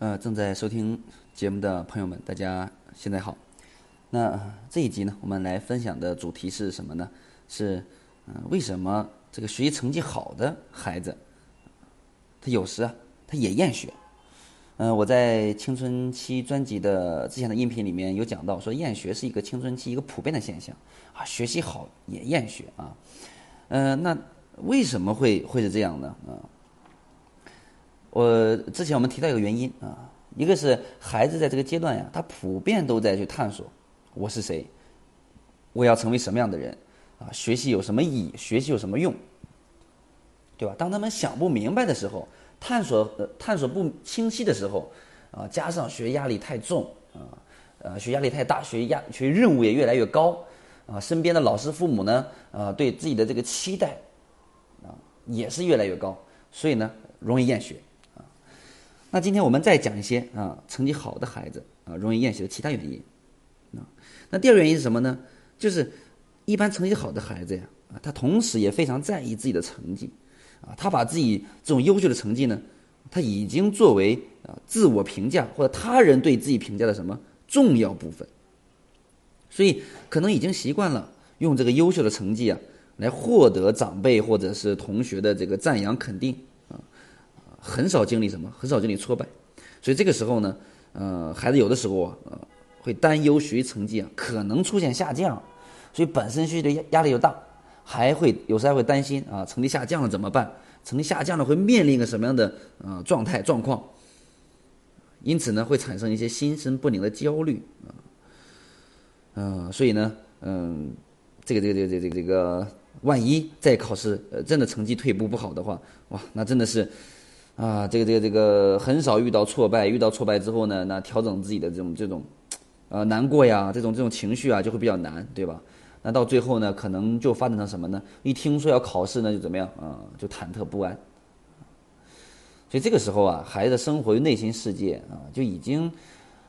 呃，正在收听节目的朋友们，大家现在好。那这一集呢，我们来分享的主题是什么呢？是，嗯、为什么这个学习成绩好的孩子，他有时啊，他也厌学？嗯、我在青春期专辑的之前的音频里面有讲到，说厌学是一个青春期一个普遍的现象啊，学习好也厌学啊。嗯、那为什么会会是这样呢？啊？我之前我们提到一个原因啊，一个是孩子在这个阶段呀，他普遍都在去探索我是谁，我要成为什么样的人啊，学习有什么意义，学习有什么用，对吧？当他们想不明白的时候，探索探索不清晰的时候，啊，加上学压力太重啊，呃，学压力太大，学压学任务也越来越高啊，身边的老师、父母呢，啊，对自己的这个期待啊也是越来越高，所以呢，容易厌学。那今天我们再讲一些啊成绩好的孩子啊容易厌学的其他原因啊。那第二个原因是什么呢？就是一般成绩好的孩子呀啊，他同时也非常在意自己的成绩啊，他把自己这种优秀的成绩呢，他已经作为啊自我评价或者他人对自己评价的什么重要部分，所以可能已经习惯了用这个优秀的成绩啊来获得长辈或者是同学的这个赞扬肯定。很少经历什么，很少经历挫败，所以这个时候呢，呃，孩子有的时候啊，会担忧学习成绩啊可能出现下降，所以本身学习的压力又大，还会有时还会担心啊，成绩下降了怎么办？成绩下降了会面临一个什么样的呃状态状况？因此呢，会产生一些心神不宁的焦虑啊，嗯，所以呢，嗯，这个这个这个这个这个，万一在考试真的成绩退步不好的话，哇，那真的是。啊，这个这个这个很少遇到挫败，遇到挫败之后呢，那调整自己的这种这种，呃，难过呀，这种这种情绪啊，就会比较难，对吧？那到最后呢，可能就发展成什么呢？一听说要考试呢，就怎么样啊？就忐忑不安。所以这个时候啊，孩子生活与内心世界啊，就已经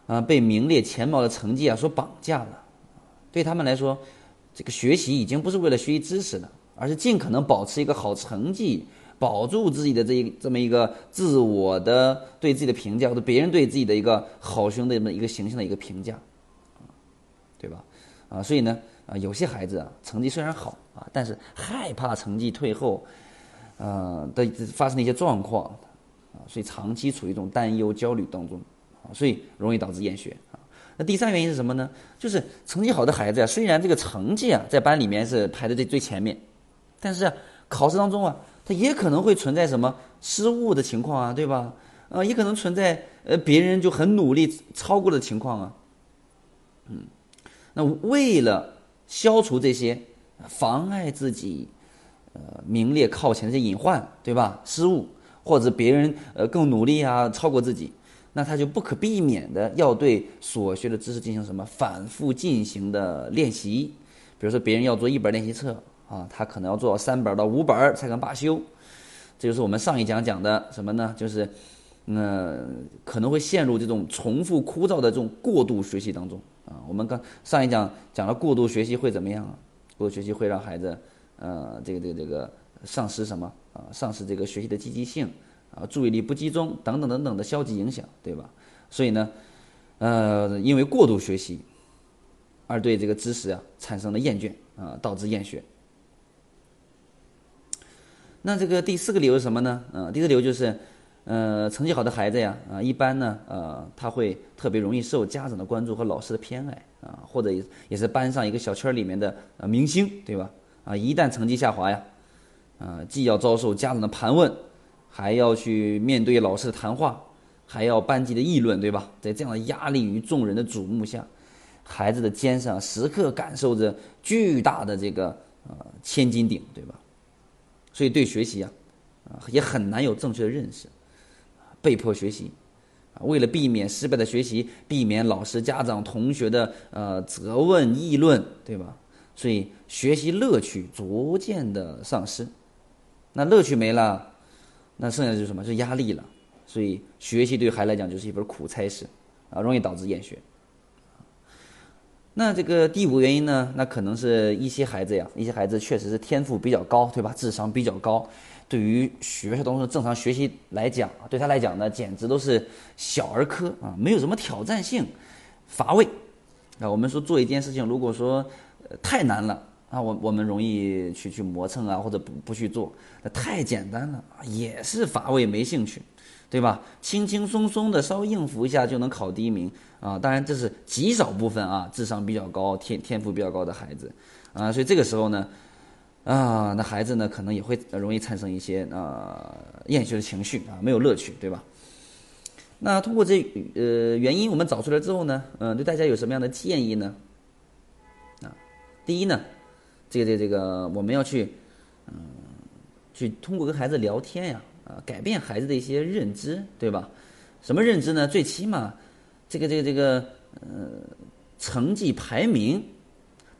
啊被名列前茅的成绩啊所绑架了。对他们来说，这个学习已经不是为了学习知识了，而是尽可能保持一个好成绩。保住自己的这一这么一个自我的对自己的评价，或者别人对自己的一个好兄弟这么一个形象的一个评价，对吧？啊，所以呢，啊，有些孩子啊，成绩虽然好啊，但是害怕成绩退后，呃的发生的一些状况啊，所以长期处于一种担忧、焦虑当中啊，所以容易导致厌学啊。那第三原因是什么呢？就是成绩好的孩子啊，虽然这个成绩啊在班里面是排在最最前面，但是考试当中啊。也可能会存在什么失误的情况啊，对吧？呃，也可能存在呃别人就很努力超过的情况啊。嗯，那为了消除这些妨碍自己呃名列靠前的这些隐患，对吧？失误或者别人呃更努力啊，超过自己，那他就不可避免的要对所学的知识进行什么反复进行的练习。比如说，别人要做一本练习册。啊，他可能要做到三本到五本才能罢休，这就是我们上一讲讲的什么呢？就是，嗯，可能会陷入这种重复枯燥的这种过度学习当中啊。我们刚上一讲讲了过度学习会怎么样啊？过度学习会让孩子，呃，这个这个这个丧失什么啊？丧失这个学习的积极性啊，注意力不集中等等等等的消极影响，对吧？所以呢，呃，因为过度学习而对这个知识啊产生了厌倦啊，导致厌学。那这个第四个理由是什么呢？呃，第四个理由就是，呃，成绩好的孩子呀，啊，一般呢，呃，他会特别容易受家长的关注和老师的偏爱啊，或者也是班上一个小圈里面的呃明星，对吧？啊，一旦成绩下滑呀，啊，既要遭受家长的盘问，还要去面对老师的谈话，还要班级的议论，对吧？在这样的压力与众人的瞩目下，孩子的肩上时刻感受着巨大的这个呃千斤顶，对吧？所以对学习啊，啊也很难有正确的认识，被迫学习，啊为了避免失败的学习，避免老师、家长、同学的呃责问、议论，对吧？所以学习乐趣逐渐的丧失，那乐趣没了，那剩下就是什么？是压力了。所以学习对孩子来讲就是一本苦差事，啊，容易导致厌学。那这个第五个原因呢，那可能是一些孩子呀，一些孩子确实是天赋比较高，对吧？智商比较高，对于学校东西正常学习来讲，对他来讲呢，简直都是小儿科啊，没有什么挑战性，乏味。啊，我们说做一件事情，如果说太难了啊，我我们容易去去磨蹭啊，或者不不去做。那太简单了也是乏味没兴趣，对吧？轻轻松松的稍微应付一下就能考第一名啊，当然这是极少部分啊，智商比较高、天天赋比较高的孩子啊，所以这个时候呢，啊，那孩子呢可能也会容易产生一些啊厌学的情绪啊，没有乐趣，对吧？那通过这呃原因我们找出来之后呢，嗯，对大家有什么样的建议呢？啊，第一呢，这个这个这个我们要去嗯去通过跟孩子聊天呀，啊，改变孩子的一些认知，对吧？什么认知呢？最起码这个这个这个呃成绩排名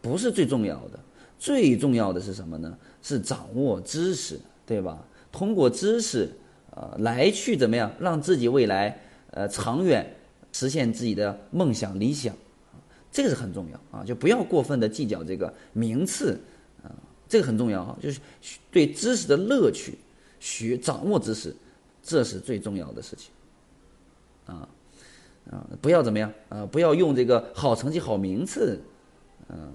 不是最重要的，最重要的是什么呢？是掌握知识，对吧？通过知识呃来去怎么样让自己未来。呃，长远实现自己的梦想理想，这个是很重要啊！就不要过分的计较这个名次啊，这个很重要啊！就是对知识的乐趣，学掌握知识，这是最重要的事情啊啊！不要怎么样啊？不要用这个好成绩、好名次，嗯，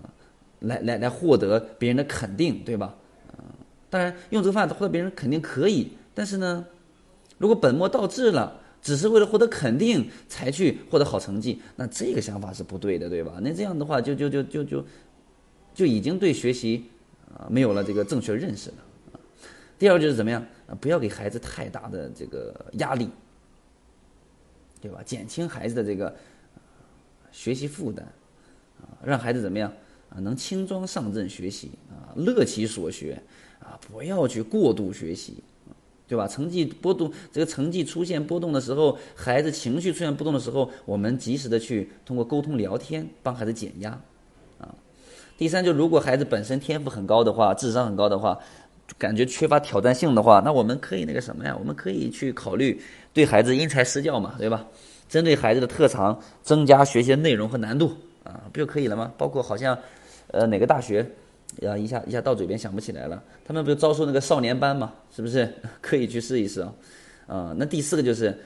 来来来获得别人的肯定，对吧？啊，当然用这个方法获得别人肯定可以，但是呢，如果本末倒置了。只是为了获得肯定才去获得好成绩，那这个想法是不对的，对吧？那这样的话，就就就就就就已经对学习啊没有了这个正确认识了。第二就是怎么样啊？不要给孩子太大的这个压力，对吧？减轻孩子的这个学习负担啊，让孩子怎么样啊？能轻装上阵学习啊，乐其所学啊，不要去过度学习。对吧？成绩波动，这个成绩出现波动的时候，孩子情绪出现波动的时候，我们及时的去通过沟通聊天，帮孩子减压，啊。第三，就如果孩子本身天赋很高的话，智商很高的话，感觉缺乏挑战性的话，那我们可以那个什么呀？我们可以去考虑对孩子因材施教嘛，对吧？针对孩子的特长，增加学习的内容和难度，啊，不就可以了吗？包括好像，呃，哪个大学？呀，一下一下到嘴边想不起来了。他们不是招收那个少年班嘛？是不是 可以去试一试啊？啊，那第四个就是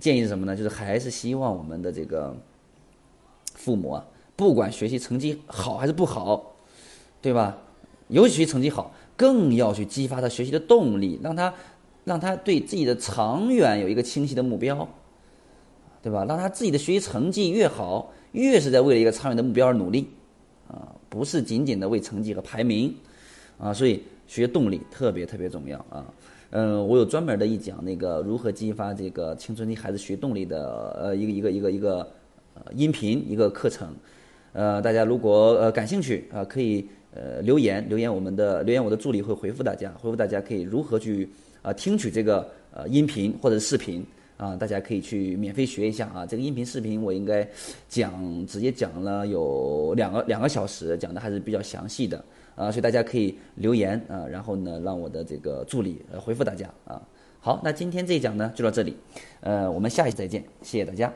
建议是什么呢？就是还是希望我们的这个父母啊，不管学习成绩好还是不好，对吧？尤其成绩好，更要去激发他学习的动力，让他让他对自己的长远有一个清晰的目标，对吧？让他自己的学习成绩越好，越是在为了一个长远的目标而努力。不是仅仅的为成绩和排名，啊，所以学动力特别特别重要啊。嗯，我有专门的一讲那个如何激发这个青春期孩子学动力的呃一个一个一个一个呃音频一个课程，呃，大家如果呃感兴趣啊，可以呃留言留言我们的留言我的助理会回复大家回复大家可以如何去啊听取这个呃音频或者视频。啊，大家可以去免费学一下啊！这个音频视频我应该讲直接讲了有两个两个小时，讲的还是比较详细的啊，所以大家可以留言啊，然后呢让我的这个助理回复大家啊。好，那今天这一讲呢就到这里，呃，我们下一次再见，谢谢大家。